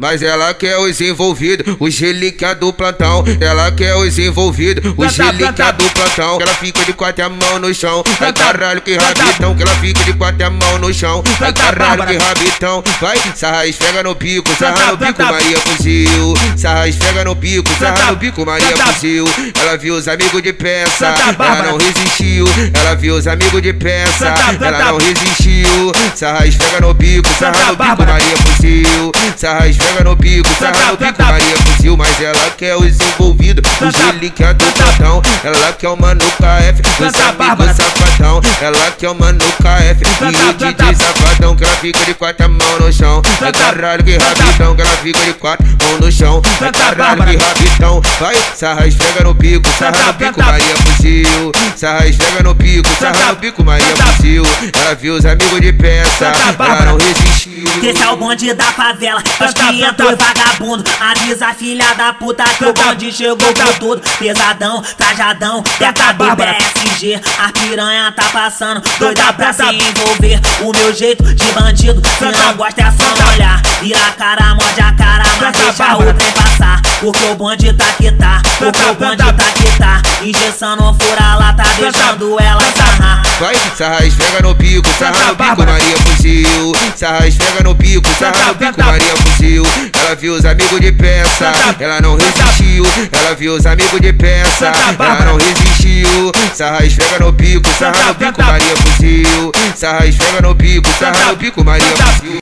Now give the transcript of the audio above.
Mas ela quer os envolvidos, os relíquia do plantão. Ela quer os envolvidos, os relíquia do plantão. Ela fica de quatro a mão no chão. Ai caralho, que rabitão. Que ela fica de quatro a mão no chão. Ai caralho, que rabitão. Vai, sarra esfrega no pico, sarra no bico, Maria fuzil. Sarra esfrega no pico, sarra no bico, Maria fuzil. Ela viu os amigos de peça, ela não resistiu. Ela viu os amigos de peça, ela não resistiu. Sarra esfrega no bico, sarra no bico, Maria fuzil. Sarra esfrega pega no pico, sarra no pico, Maria fuzil, mas ela quer os envolvidos, os relíquias do plantão. Ela quer o mano KF, os amigos safadão. Ela quer o mano KF e o DJ safadão, que ela fica de quatro mãos no chão. É caralho que rabitão, que ela fica de quatro mãos no chão. É caralho que rabitão, vai, sarra esfrega no pico, sarra no pico, Maria fuzil. Sarra esfrega no pico, sarra no pico, Maria fuzil. Ela viu os amigos de peça, ela não resistiu. Esse é o bonde da favela, os entrou vagabundo. Avisa a filha da puta que o bonde chegou com tudo. Pesadão, trajadão, teca do BSG. A piranha tá passando, doida pra se envolver. O meu jeito de bandido, se não gosta é só olhar. Vira a cara, morde a cara, mas deixa o trem passar. Porque o bonde tá que tá, porque o bonde tá que tá. Injeção não fura tá deixando ela sarrar. Vai, sarra esfrega no pico, sarra no bico, Maria fuzil. Sarra esfrega no pico, sarra no bico, Maria fuzil. Ela viu os amigos de peça, ela não resistiu. Ela viu os amigos de peça, ela não resistiu. Sarra esfrega no pico, sarra no bico, Maria fuzil. Sarra esfrega no pico, sarra no bico, Maria fuzil.